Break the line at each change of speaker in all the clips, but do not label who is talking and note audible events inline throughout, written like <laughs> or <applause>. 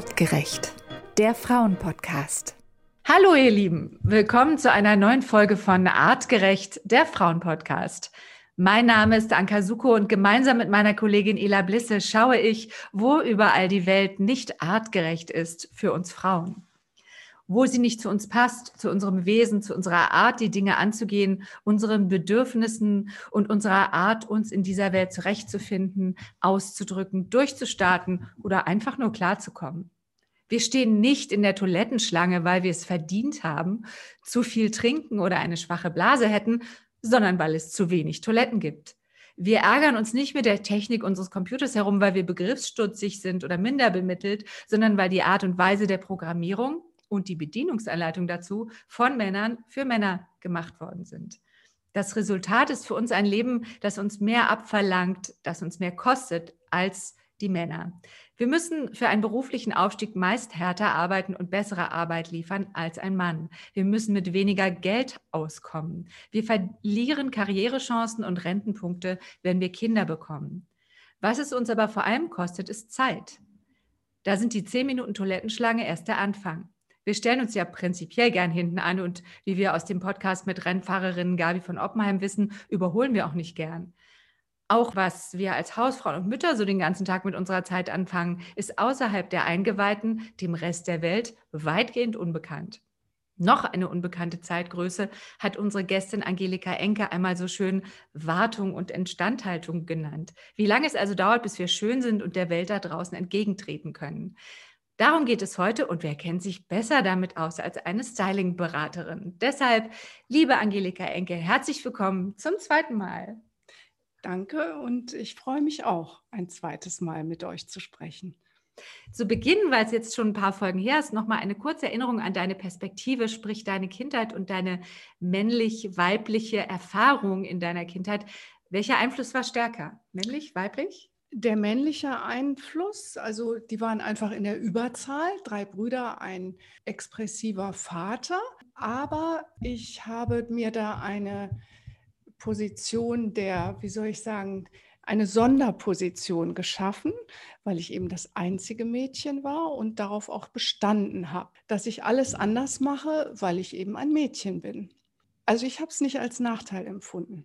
Artgerecht, der Frauenpodcast.
Hallo ihr Lieben, willkommen zu einer neuen Folge von Artgerecht, der Frauenpodcast. Mein Name ist Anka Suko und gemeinsam mit meiner Kollegin Ela Blisse schaue ich, wo überall die Welt nicht artgerecht ist für uns Frauen wo sie nicht zu uns passt, zu unserem Wesen, zu unserer Art, die Dinge anzugehen, unseren Bedürfnissen und unserer Art, uns in dieser Welt zurechtzufinden, auszudrücken, durchzustarten oder einfach nur klarzukommen. Wir stehen nicht in der Toilettenschlange, weil wir es verdient haben, zu viel trinken oder eine schwache Blase hätten, sondern weil es zu wenig Toiletten gibt. Wir ärgern uns nicht mit der Technik unseres Computers herum, weil wir begriffsstutzig sind oder minder bemittelt, sondern weil die Art und Weise der Programmierung und die Bedienungsanleitung dazu von Männern für Männer gemacht worden sind. Das Resultat ist für uns ein Leben, das uns mehr abverlangt, das uns mehr kostet als die Männer. Wir müssen für einen beruflichen Aufstieg meist härter arbeiten und bessere Arbeit liefern als ein Mann. Wir müssen mit weniger Geld auskommen. Wir verlieren Karrierechancen und Rentenpunkte, wenn wir Kinder bekommen. Was es uns aber vor allem kostet, ist Zeit. Da sind die 10 Minuten Toilettenschlange erst der Anfang. Wir stellen uns ja prinzipiell gern hinten an und wie wir aus dem Podcast mit Rennfahrerinnen Gabi von Oppenheim wissen, überholen wir auch nicht gern. Auch was wir als Hausfrauen und Mütter so den ganzen Tag mit unserer Zeit anfangen, ist außerhalb der Eingeweihten dem Rest der Welt weitgehend unbekannt. Noch eine unbekannte Zeitgröße hat unsere Gästin Angelika Enke einmal so schön Wartung und Instandhaltung genannt. Wie lange es also dauert, bis wir schön sind und der Welt da draußen entgegentreten können. Darum geht es heute und wer kennt sich besser damit aus als eine Styling-Beraterin? Deshalb, liebe Angelika Enke, herzlich willkommen zum zweiten Mal.
Danke und ich freue mich auch, ein zweites Mal mit euch zu sprechen.
Zu Beginn, weil es jetzt schon ein paar Folgen her ist, nochmal eine kurze Erinnerung an deine Perspektive, sprich deine Kindheit und deine männlich-weibliche Erfahrung in deiner Kindheit. Welcher Einfluss war stärker? Männlich, weiblich?
Der männliche Einfluss, also die waren einfach in der Überzahl, drei Brüder, ein expressiver Vater, aber ich habe mir da eine Position der, wie soll ich sagen, eine Sonderposition geschaffen, weil ich eben das einzige Mädchen war und darauf auch bestanden habe, dass ich alles anders mache, weil ich eben ein Mädchen bin. Also ich habe es nicht als Nachteil empfunden.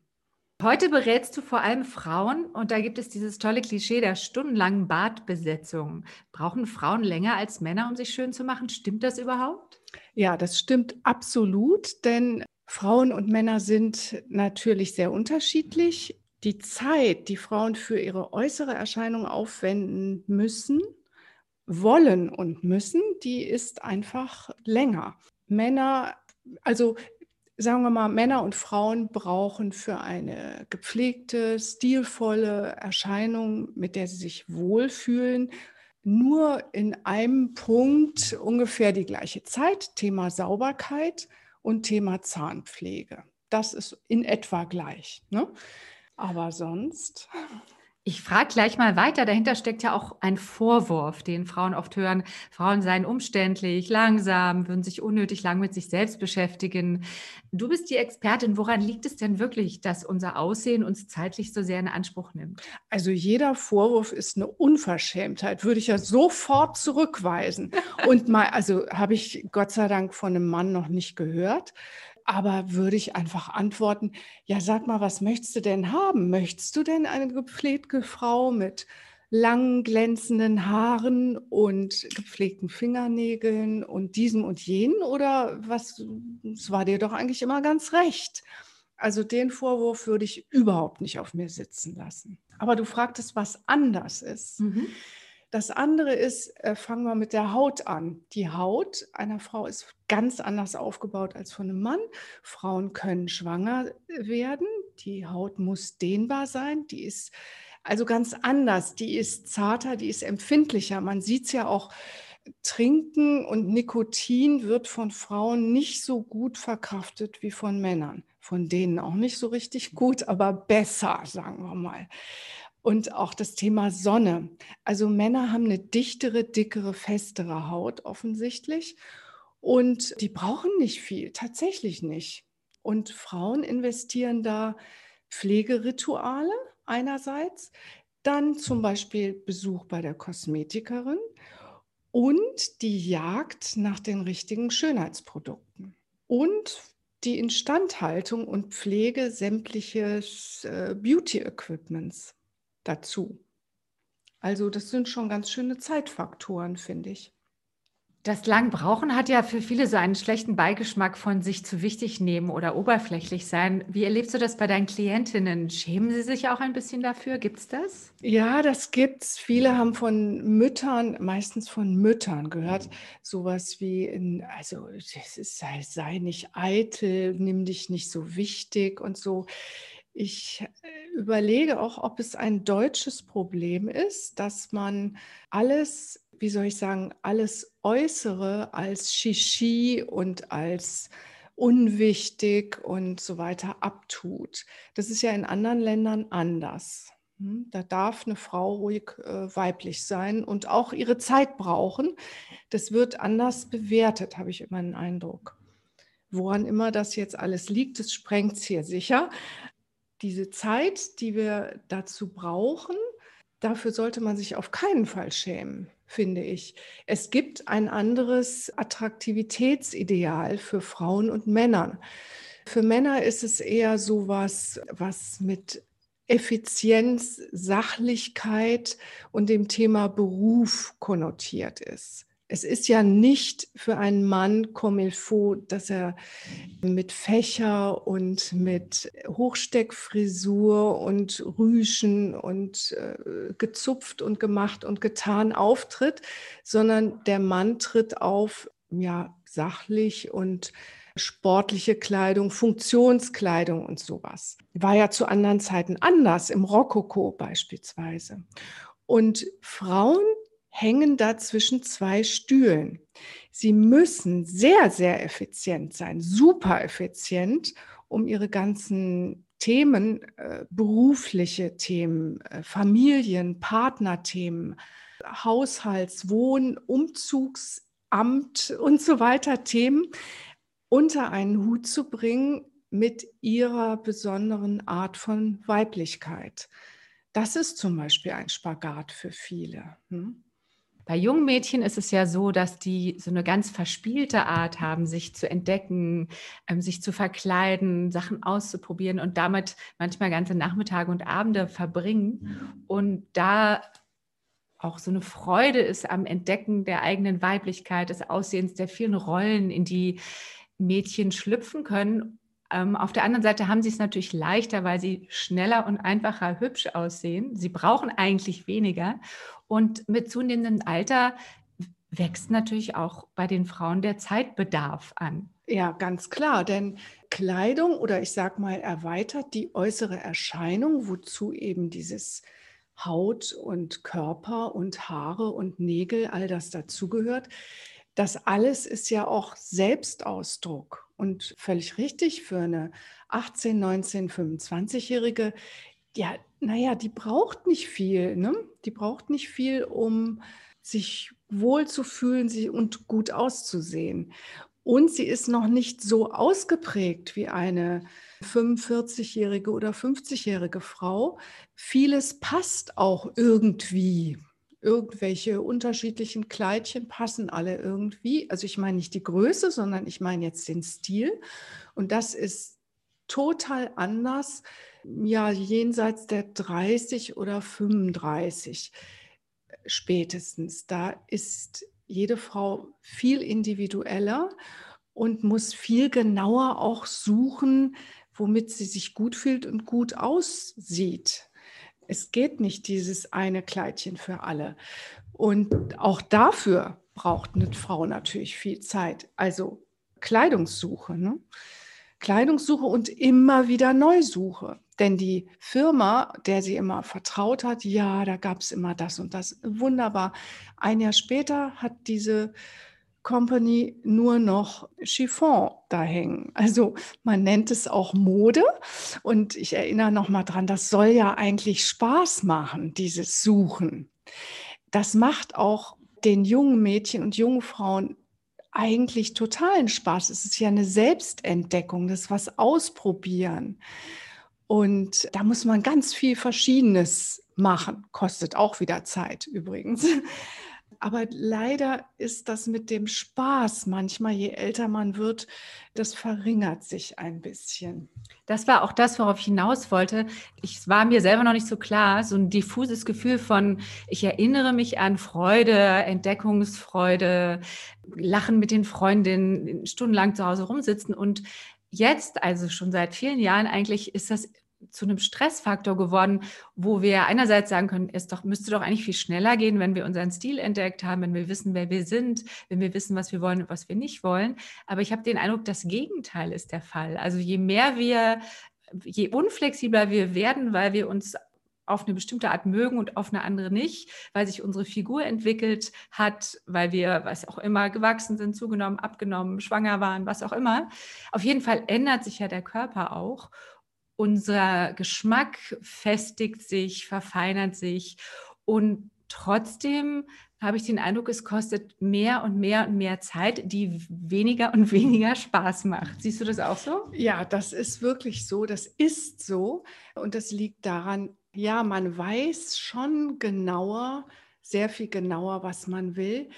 Heute berätst du vor allem Frauen und da gibt es dieses tolle Klischee der stundenlangen Badbesetzung. Brauchen Frauen länger als Männer, um sich schön zu machen? Stimmt das überhaupt?
Ja, das stimmt absolut, denn Frauen und Männer sind natürlich sehr unterschiedlich. Die Zeit, die Frauen für ihre äußere Erscheinung aufwenden müssen, wollen und müssen, die ist einfach länger. Männer, also sagen wir mal, Männer und Frauen brauchen für eine gepflegte, stilvolle Erscheinung, mit der sie sich wohlfühlen, nur in einem Punkt ungefähr die gleiche Zeit, Thema Sauberkeit und Thema Zahnpflege. Das ist in etwa gleich. Ne? Aber sonst
ich frage gleich mal weiter. Dahinter steckt ja auch ein Vorwurf, den Frauen oft hören. Frauen seien umständlich, langsam, würden sich unnötig lang mit sich selbst beschäftigen. Du bist die Expertin. Woran liegt es denn wirklich, dass unser Aussehen uns zeitlich so sehr in Anspruch nimmt?
Also jeder Vorwurf ist eine Unverschämtheit, würde ich ja sofort zurückweisen. Und mal, also habe ich Gott sei Dank von einem Mann noch nicht gehört aber würde ich einfach antworten, ja, sag mal, was möchtest du denn haben? Möchtest du denn eine gepflegte Frau mit langen, glänzenden Haaren und gepflegten Fingernägeln und diesem und jenen? Oder was, es war dir doch eigentlich immer ganz recht. Also den Vorwurf würde ich überhaupt nicht auf mir sitzen lassen. Aber du fragtest, was anders ist. Mhm. Das andere ist, äh, fangen wir mit der Haut an. Die Haut einer Frau ist ganz anders aufgebaut als von einem Mann. Frauen können schwanger werden. Die Haut muss dehnbar sein. Die ist also ganz anders. Die ist zarter, die ist empfindlicher. Man sieht es ja auch. Trinken und Nikotin wird von Frauen nicht so gut verkraftet wie von Männern. Von denen auch nicht so richtig gut, aber besser, sagen wir mal. Und auch das Thema Sonne. Also Männer haben eine dichtere, dickere, festere Haut offensichtlich. Und die brauchen nicht viel, tatsächlich nicht. Und Frauen investieren da Pflegerituale einerseits, dann zum Beispiel Besuch bei der Kosmetikerin und die Jagd nach den richtigen Schönheitsprodukten und die Instandhaltung und Pflege sämtliches äh, Beauty-Equipments dazu. Also das sind schon ganz schöne Zeitfaktoren, finde ich.
Das Langbrauchen hat ja für viele so einen schlechten Beigeschmack von sich zu wichtig nehmen oder oberflächlich sein. Wie erlebst du das bei deinen Klientinnen? Schämen sie sich auch ein bisschen dafür? Gibt es das?
Ja, das gibt's. Viele haben von Müttern, meistens von Müttern gehört, sowas wie, in, also ist, sei, sei nicht eitel, nimm dich nicht so wichtig und so. Ich äh, überlege auch, ob es ein deutsches Problem ist, dass man alles wie soll ich sagen, alles Äußere als Shishi und als unwichtig und so weiter abtut. Das ist ja in anderen Ländern anders. Hm, da darf eine Frau ruhig äh, weiblich sein und auch ihre Zeit brauchen. Das wird anders bewertet, habe ich immer den Eindruck. Woran immer das jetzt alles liegt, das sprengt es hier sicher. Diese Zeit, die wir dazu brauchen, dafür sollte man sich auf keinen Fall schämen finde ich. Es gibt ein anderes Attraktivitätsideal für Frauen und Männer. Für Männer ist es eher so was, was mit Effizienz, Sachlichkeit und dem Thema Beruf konnotiert ist es ist ja nicht für einen Mann comme il faut, dass er mit Fächer und mit Hochsteckfrisur und Rüschen und äh, gezupft und gemacht und getan auftritt, sondern der Mann tritt auf, ja, sachlich und sportliche Kleidung, Funktionskleidung und sowas. War ja zu anderen Zeiten anders, im Rokoko beispielsweise. Und Frauen hängen da zwischen zwei Stühlen. Sie müssen sehr, sehr effizient sein, super effizient, um ihre ganzen Themen, äh, berufliche Themen, äh, Familien, Partnerthemen, Haushalts-, Wohn-, Umzugsamt und so weiter Themen unter einen Hut zu bringen mit ihrer besonderen Art von Weiblichkeit. Das ist zum Beispiel ein Spagat für viele. Hm?
Bei jungen Mädchen ist es ja so, dass die so eine ganz verspielte Art haben, sich zu entdecken, ähm, sich zu verkleiden, Sachen auszuprobieren und damit manchmal ganze Nachmittage und Abende verbringen. Und da auch so eine Freude ist am Entdecken der eigenen Weiblichkeit, des Aussehens, der vielen Rollen, in die Mädchen schlüpfen können. Ähm, auf der anderen Seite haben sie es natürlich leichter, weil sie schneller und einfacher hübsch aussehen. Sie brauchen eigentlich weniger. Und mit zunehmendem Alter wächst natürlich auch bei den Frauen der Zeitbedarf an.
Ja, ganz klar, denn Kleidung oder ich sage mal erweitert die äußere Erscheinung, wozu eben dieses Haut und Körper und Haare und Nägel, all das dazugehört. Das alles ist ja auch Selbstausdruck und völlig richtig für eine 18, 19, 25-Jährige ja, naja, die braucht nicht viel. Ne? Die braucht nicht viel, um sich wohl zu fühlen und gut auszusehen. Und sie ist noch nicht so ausgeprägt wie eine 45-jährige oder 50-jährige Frau. Vieles passt auch irgendwie. Irgendwelche unterschiedlichen Kleidchen passen alle irgendwie. Also ich meine nicht die Größe, sondern ich meine jetzt den Stil. Und das ist total anders ja jenseits der 30 oder 35 spätestens. Da ist jede Frau viel individueller und muss viel genauer auch suchen, womit sie sich gut fühlt und gut aussieht. Es geht nicht dieses eine Kleidchen für alle. Und auch dafür braucht eine Frau natürlich viel Zeit. Also Kleidungssuche. Ne? Kleidungssuche und immer wieder Neusuche. Denn die Firma, der sie immer vertraut hat, ja, da gab es immer das und das. Wunderbar. Ein Jahr später hat diese Company nur noch Chiffon da hängen. Also man nennt es auch Mode. Und ich erinnere noch mal dran, das soll ja eigentlich Spaß machen, dieses Suchen. Das macht auch den jungen Mädchen und jungen Frauen eigentlich totalen Spaß. Es ist ja eine Selbstentdeckung, das was ausprobieren. Und da muss man ganz viel Verschiedenes machen. Kostet auch wieder Zeit übrigens. Aber leider ist das mit dem Spaß manchmal, je älter man wird, das verringert sich ein bisschen.
Das war auch das, worauf ich hinaus wollte. Ich war mir selber noch nicht so klar, so ein diffuses Gefühl von, ich erinnere mich an Freude, Entdeckungsfreude, Lachen mit den Freundinnen, stundenlang zu Hause rumsitzen und jetzt, also schon seit vielen Jahren eigentlich, ist das zu einem Stressfaktor geworden, wo wir einerseits sagen können, es doch, müsste doch eigentlich viel schneller gehen, wenn wir unseren Stil entdeckt haben, wenn wir wissen, wer wir sind, wenn wir wissen, was wir wollen und was wir nicht wollen. Aber ich habe den Eindruck, das Gegenteil ist der Fall. Also je mehr wir, je unflexibler wir werden, weil wir uns auf eine bestimmte Art mögen und auf eine andere nicht, weil sich unsere Figur entwickelt hat, weil wir, was auch immer, gewachsen sind, zugenommen, abgenommen, schwanger waren, was auch immer. Auf jeden Fall ändert sich ja der Körper auch unser Geschmack festigt sich, verfeinert sich und trotzdem habe ich den Eindruck, es kostet mehr und mehr und mehr Zeit, die weniger und <laughs> weniger Spaß macht. Siehst du das auch so?
Ja, das ist wirklich so. Das ist so. Und das liegt daran, ja, man weiß schon genauer, sehr viel genauer, was man will.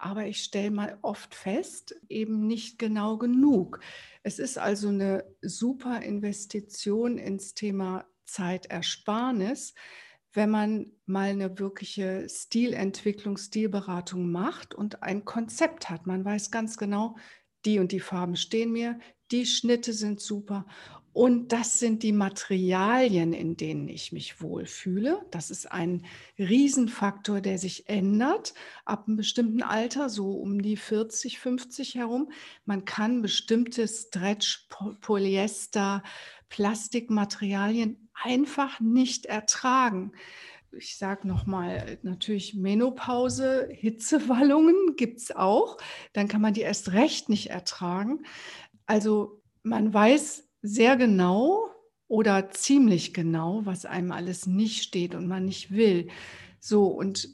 Aber ich stelle mal oft fest, eben nicht genau genug. Es ist also eine super Investition ins Thema Zeitersparnis, wenn man mal eine wirkliche Stilentwicklung, Stilberatung macht und ein Konzept hat. Man weiß ganz genau, die und die Farben stehen mir, die Schnitte sind super und das sind die Materialien, in denen ich mich wohlfühle. Das ist ein Riesenfaktor, der sich ändert ab einem bestimmten Alter, so um die 40, 50 herum. Man kann bestimmte Stretch, Polyester, Plastikmaterialien einfach nicht ertragen. Ich sage nochmal, natürlich Menopause, Hitzewallungen gibt es auch. Dann kann man die erst recht nicht ertragen. Also man weiß, sehr genau oder ziemlich genau, was einem alles nicht steht und man nicht will. So, und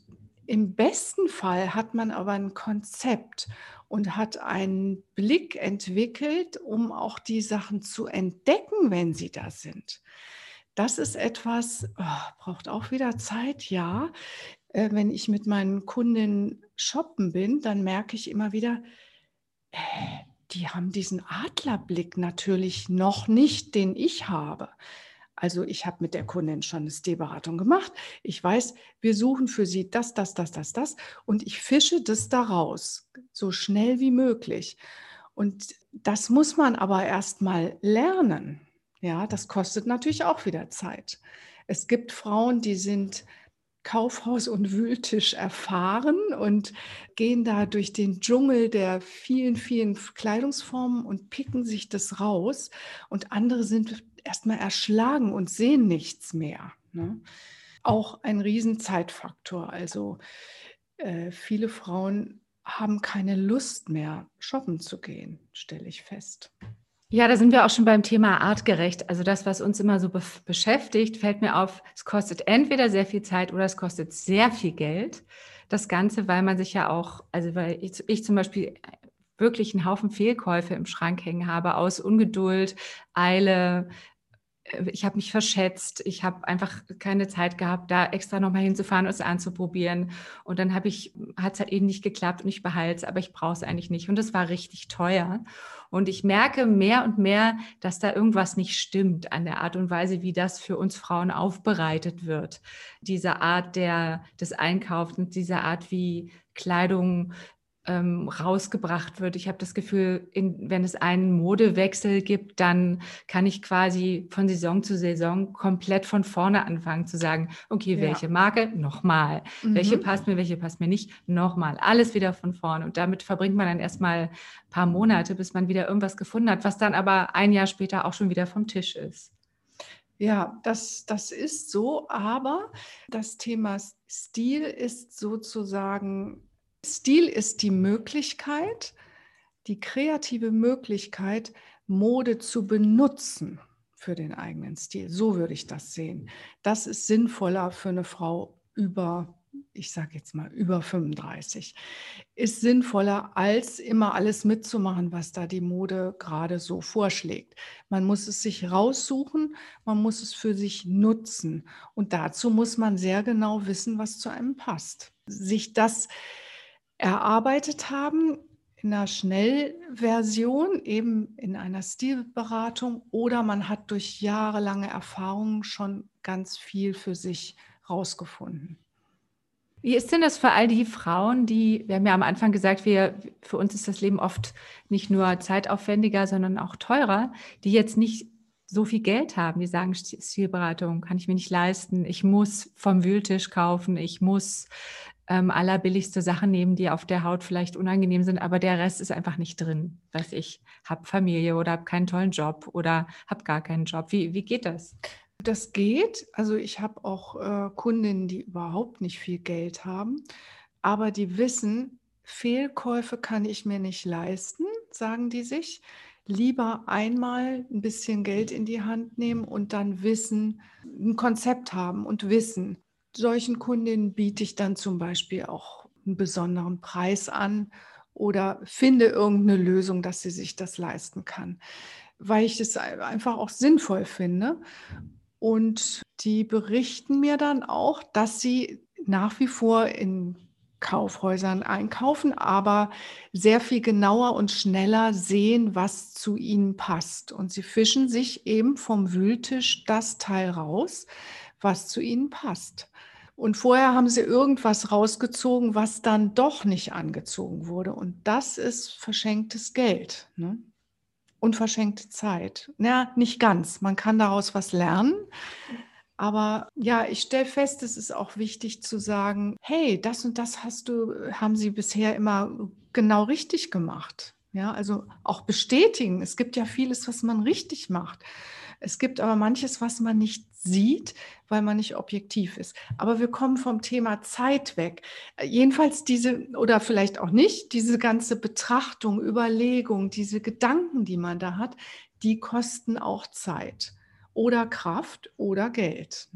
im besten Fall hat man aber ein Konzept und hat einen Blick entwickelt, um auch die Sachen zu entdecken, wenn sie da sind. Das ist etwas, oh, braucht auch wieder Zeit, ja. Äh, wenn ich mit meinen Kundinnen shoppen bin, dann merke ich immer wieder, äh, die haben diesen Adlerblick natürlich noch nicht, den ich habe. Also ich habe mit der Kundin schon eine Stehberatung gemacht. Ich weiß, wir suchen für sie das, das, das, das, das und ich fische das daraus, so schnell wie möglich. Und das muss man aber erst mal lernen. Ja, das kostet natürlich auch wieder Zeit. Es gibt Frauen, die sind Kaufhaus und Wühltisch erfahren und gehen da durch den Dschungel der vielen, vielen Kleidungsformen und picken sich das raus. Und andere sind erstmal erschlagen und sehen nichts mehr. Ne? Auch ein Riesenzeitfaktor. Also äh, viele Frauen haben keine Lust mehr, shoppen zu gehen, stelle ich fest.
Ja, da sind wir auch schon beim Thema artgerecht. Also das, was uns immer so be beschäftigt, fällt mir auf, es kostet entweder sehr viel Zeit oder es kostet sehr viel Geld. Das Ganze, weil man sich ja auch, also weil ich, ich zum Beispiel wirklich einen Haufen Fehlkäufe im Schrank hängen habe aus Ungeduld, Eile, äh, ich habe mich verschätzt, ich habe einfach keine Zeit gehabt, da extra nochmal hinzufahren und es anzuprobieren. Und dann habe ich, hat es halt eben nicht geklappt und ich behalte es, aber ich brauche es eigentlich nicht. Und es war richtig teuer. Und ich merke mehr und mehr, dass da irgendwas nicht stimmt an der Art und Weise, wie das für uns Frauen aufbereitet wird. Diese Art der, des Einkaufens, diese Art, wie Kleidung ähm, rausgebracht wird. Ich habe das Gefühl, in, wenn es einen Modewechsel gibt, dann kann ich quasi von Saison zu Saison komplett von vorne anfangen zu sagen, okay, ja. welche Marke? Nochmal. Mhm. Welche passt mir, welche passt mir nicht? Nochmal. Alles wieder von vorne. Und damit verbringt man dann erstmal ein paar Monate, bis man wieder irgendwas gefunden hat, was dann aber ein Jahr später auch schon wieder vom Tisch ist.
Ja, das, das ist so, aber das Thema Stil ist sozusagen Stil ist die Möglichkeit, die kreative Möglichkeit, Mode zu benutzen für den eigenen Stil. So würde ich das sehen. Das ist sinnvoller für eine Frau über ich sage jetzt mal über 35, ist sinnvoller, als immer alles mitzumachen, was da die Mode gerade so vorschlägt. Man muss es sich raussuchen, man muss es für sich nutzen. Und dazu muss man sehr genau wissen, was zu einem passt. Sich das erarbeitet haben in einer Schnellversion, eben in einer Stilberatung, oder man hat durch jahrelange Erfahrungen schon ganz viel für sich rausgefunden.
Wie ist denn das für all die Frauen, die, wir haben ja am Anfang gesagt, wir, für uns ist das Leben oft nicht nur zeitaufwendiger, sondern auch teurer, die jetzt nicht so viel Geld haben, die sagen, Stilberatung kann ich mir nicht leisten, ich muss vom Wühltisch kaufen, ich muss ähm, allerbilligste Sachen nehmen, die auf der Haut vielleicht unangenehm sind, aber der Rest ist einfach nicht drin. Weiß ich, habe Familie oder habe keinen tollen Job oder habe gar keinen Job. Wie, wie geht das?
Das geht. Also ich habe auch äh, Kundinnen, die überhaupt nicht viel Geld haben, aber die wissen, Fehlkäufe kann ich mir nicht leisten, sagen die sich. Lieber einmal ein bisschen Geld in die Hand nehmen und dann wissen, ein Konzept haben und wissen. Solchen Kundinnen biete ich dann zum Beispiel auch einen besonderen Preis an oder finde irgendeine Lösung, dass sie sich das leisten kann, weil ich es einfach auch sinnvoll finde. Und die berichten mir dann auch, dass sie nach wie vor in Kaufhäusern einkaufen, aber sehr viel genauer und schneller sehen, was zu ihnen passt. Und sie fischen sich eben vom Wühltisch das Teil raus, was zu ihnen passt. Und vorher haben sie irgendwas rausgezogen, was dann doch nicht angezogen wurde. Und das ist verschenktes Geld. Ne? unverschenkte Zeit. Ja, nicht ganz. Man kann daraus was lernen. Aber ja, ich stelle fest, es ist auch wichtig zu sagen, hey, das und das hast du, haben sie bisher immer genau richtig gemacht. Ja, also auch bestätigen. Es gibt ja vieles, was man richtig macht. Es gibt aber manches, was man nicht sieht, weil man nicht objektiv ist. Aber wir kommen vom Thema Zeit weg. Jedenfalls diese, oder vielleicht auch nicht, diese ganze Betrachtung, Überlegung, diese Gedanken, die man da hat, die kosten auch Zeit oder Kraft oder Geld.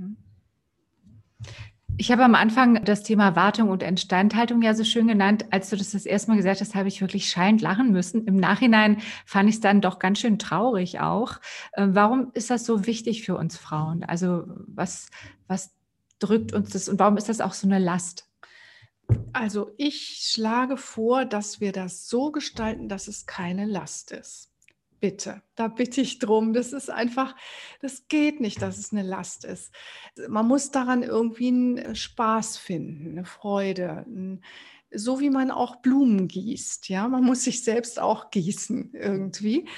Ich habe am Anfang das Thema Wartung und Instandhaltung ja so schön genannt. Als du das das erste Mal gesagt hast, habe ich wirklich schallend lachen müssen. Im Nachhinein fand ich es dann doch ganz schön traurig auch. Ähm, warum ist das so wichtig für uns Frauen? Also was, was drückt uns das und warum ist das auch so eine Last?
Also ich schlage vor, dass wir das so gestalten, dass es keine Last ist bitte, da bitte ich drum. Das ist einfach, das geht nicht, dass es eine Last ist. Man muss daran irgendwie einen Spaß finden, eine Freude, so wie man auch Blumen gießt. Ja, man muss sich selbst auch gießen irgendwie.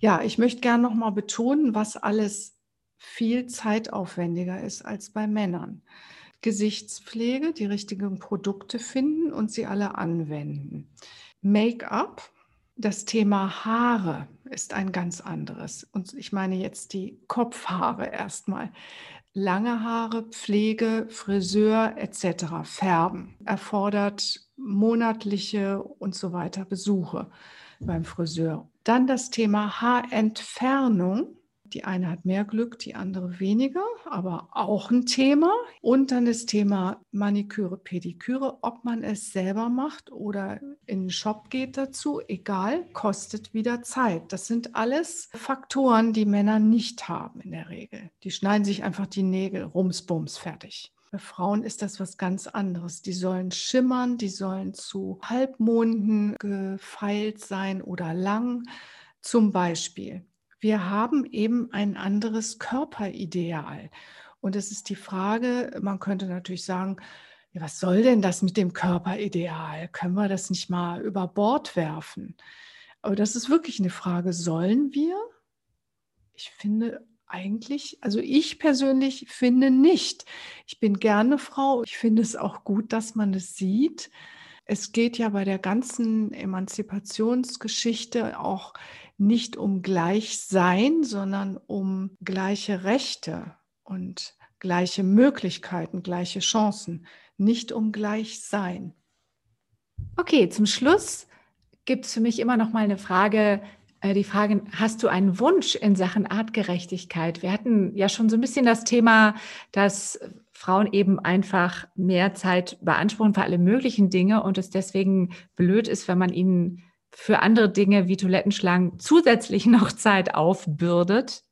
Ja, ich möchte gerne noch mal betonen, was alles viel zeitaufwendiger ist als bei Männern. Gesichtspflege, die richtigen Produkte finden und sie alle anwenden. Make-up, das Thema Haare ist ein ganz anderes. Und ich meine jetzt die Kopfhaare erstmal. Lange Haare, Pflege, Friseur etc. Färben erfordert monatliche und so weiter Besuche beim Friseur. Dann das Thema Haarentfernung die eine hat mehr Glück, die andere weniger, aber auch ein Thema. Und dann das Thema Maniküre, Pediküre, ob man es selber macht oder in den Shop geht dazu, egal, kostet wieder Zeit. Das sind alles Faktoren, die Männer nicht haben in der Regel. Die schneiden sich einfach die Nägel, rumsbums, fertig. Bei Frauen ist das was ganz anderes. Die sollen schimmern, die sollen zu Halbmonden gefeilt sein oder lang. Zum Beispiel wir haben eben ein anderes Körperideal. Und es ist die Frage, man könnte natürlich sagen, ja, was soll denn das mit dem Körperideal? Können wir das nicht mal über Bord werfen? Aber das ist wirklich eine Frage, sollen wir? Ich finde eigentlich, also ich persönlich finde nicht. Ich bin gerne Frau. Ich finde es auch gut, dass man es sieht. Es geht ja bei der ganzen Emanzipationsgeschichte auch nicht um Gleichsein, sondern um gleiche Rechte und gleiche Möglichkeiten, gleiche Chancen, nicht um Gleichsein.
Okay, zum Schluss gibt es für mich immer noch mal eine Frage, äh, die Frage, hast du einen Wunsch in Sachen Artgerechtigkeit? Wir hatten ja schon so ein bisschen das Thema, dass Frauen eben einfach mehr Zeit beanspruchen für alle möglichen Dinge und es deswegen blöd ist, wenn man ihnen für andere Dinge wie Toilettenschlangen zusätzlich <laughs> noch Zeit aufbürdet.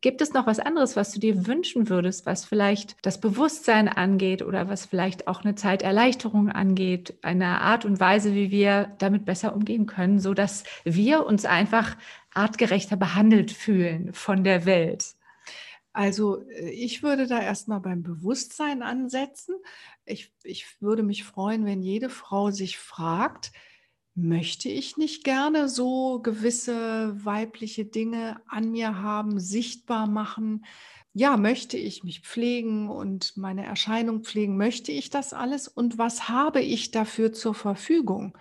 Gibt es noch was anderes, was du dir wünschen würdest, was vielleicht das Bewusstsein angeht oder was vielleicht auch eine Zeiterleichterung angeht, eine Art und Weise, wie wir damit besser umgehen können, so dass wir uns einfach artgerechter behandelt fühlen von der Welt?
Also äh, ich würde da erstmal beim Bewusstsein ansetzen. Ich, ich würde mich freuen, wenn jede Frau sich fragt, möchte ich nicht gerne so gewisse weibliche Dinge an mir haben, sichtbar machen? Ja, möchte ich mich pflegen und meine Erscheinung pflegen? Möchte ich das alles? Und was habe ich dafür zur Verfügung?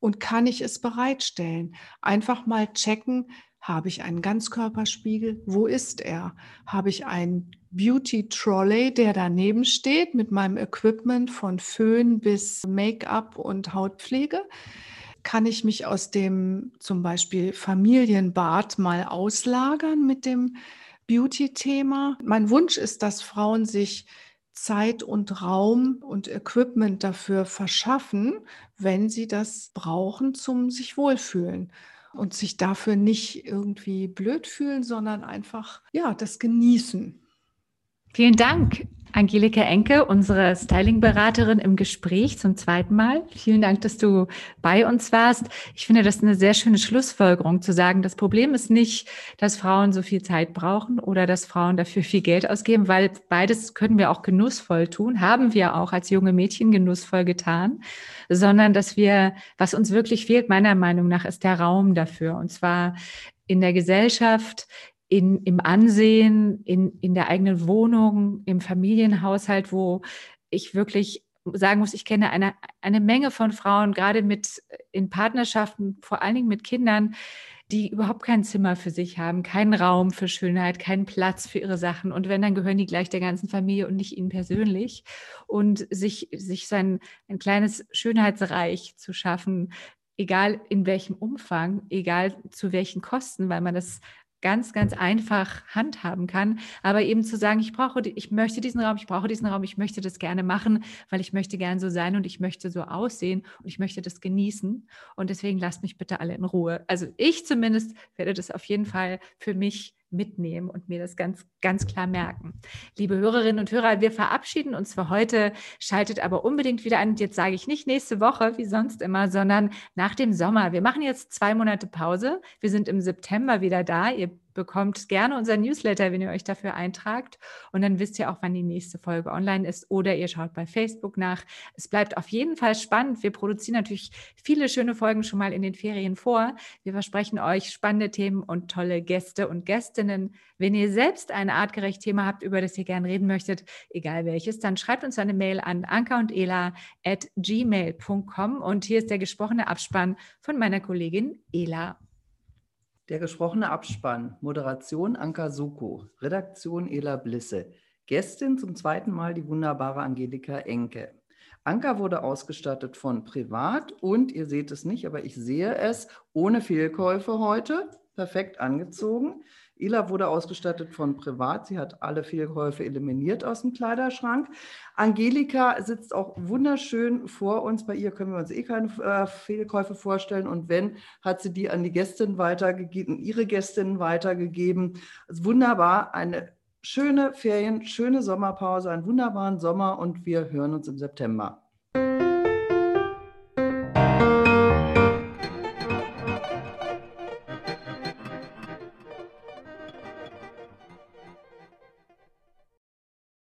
Und kann ich es bereitstellen? Einfach mal checken, habe ich einen Ganzkörperspiegel? Wo ist er? Habe ich einen Beauty Trolley, der daneben steht mit meinem Equipment von Föhn bis Make-up und Hautpflege? Kann ich mich aus dem zum Beispiel Familienbad mal auslagern mit dem Beauty-Thema? Mein Wunsch ist, dass Frauen sich Zeit und Raum und Equipment dafür verschaffen, wenn sie das brauchen zum sich wohlfühlen und sich dafür nicht irgendwie blöd fühlen, sondern einfach ja, das genießen.
Vielen Dank, Angelika Enke, unsere Styling-Beraterin im Gespräch zum zweiten Mal. Vielen Dank, dass du bei uns warst. Ich finde das eine sehr schöne Schlussfolgerung zu sagen, das Problem ist nicht, dass Frauen so viel Zeit brauchen oder dass Frauen dafür viel Geld ausgeben, weil beides können wir auch genussvoll tun, haben wir auch als junge Mädchen genussvoll getan, sondern dass wir, was uns wirklich fehlt, meiner Meinung nach, ist der Raum dafür. Und zwar in der Gesellschaft, in, im Ansehen, in, in der eigenen Wohnung, im Familienhaushalt, wo ich wirklich sagen muss, ich kenne eine, eine Menge von Frauen, gerade mit in Partnerschaften, vor allen Dingen mit Kindern, die überhaupt kein Zimmer für sich haben, keinen Raum für Schönheit, keinen Platz für ihre Sachen. Und wenn, dann gehören die gleich der ganzen Familie und nicht ihnen persönlich. Und sich, sich sein ein kleines Schönheitsreich zu schaffen, egal in welchem Umfang, egal zu welchen Kosten, weil man das ganz, ganz einfach handhaben kann. Aber eben zu sagen, ich brauche, ich möchte diesen Raum, ich brauche diesen Raum, ich möchte das gerne machen, weil ich möchte gern so sein und ich möchte so aussehen und ich möchte das genießen. Und deswegen lasst mich bitte alle in Ruhe. Also ich zumindest werde das auf jeden Fall für mich mitnehmen und mir das ganz, ganz klar merken. Liebe Hörerinnen und Hörer, wir verabschieden uns für heute, schaltet aber unbedingt wieder ein. Und jetzt sage ich nicht nächste Woche, wie sonst immer, sondern nach dem Sommer. Wir machen jetzt zwei Monate Pause. Wir sind im September wieder da. Ihr bekommt gerne unser Newsletter, wenn ihr euch dafür eintragt. Und dann wisst ihr auch, wann die nächste Folge online ist. Oder ihr schaut bei Facebook nach. Es bleibt auf jeden Fall spannend. Wir produzieren natürlich viele schöne Folgen schon mal in den Ferien vor. Wir versprechen euch spannende Themen und tolle Gäste und Gästinnen. Wenn ihr selbst ein artgerecht Thema habt, über das ihr gerne reden möchtet, egal welches, dann schreibt uns eine Mail an anka und ela at gmail.com. Und hier ist der gesprochene Abspann von meiner Kollegin Ela.
Der gesprochene Abspann. Moderation Anka Suko. Redaktion Ela Blisse. Gästin zum zweiten Mal die wunderbare Angelika Enke. Anka wurde ausgestattet von Privat und ihr seht es nicht, aber ich sehe es, ohne Fehlkäufe heute. Perfekt angezogen. Ila wurde ausgestattet von Privat. Sie hat alle Fehlkäufe eliminiert aus dem Kleiderschrank. Angelika sitzt auch wunderschön vor uns. Bei ihr können wir uns eh keine äh, Fehlkäufe vorstellen. Und wenn, hat sie die an die Gästin weitergegeben, ihre Gästinnen weitergegeben. Also wunderbar, eine schöne Ferien, schöne Sommerpause, einen wunderbaren Sommer und wir hören uns im September.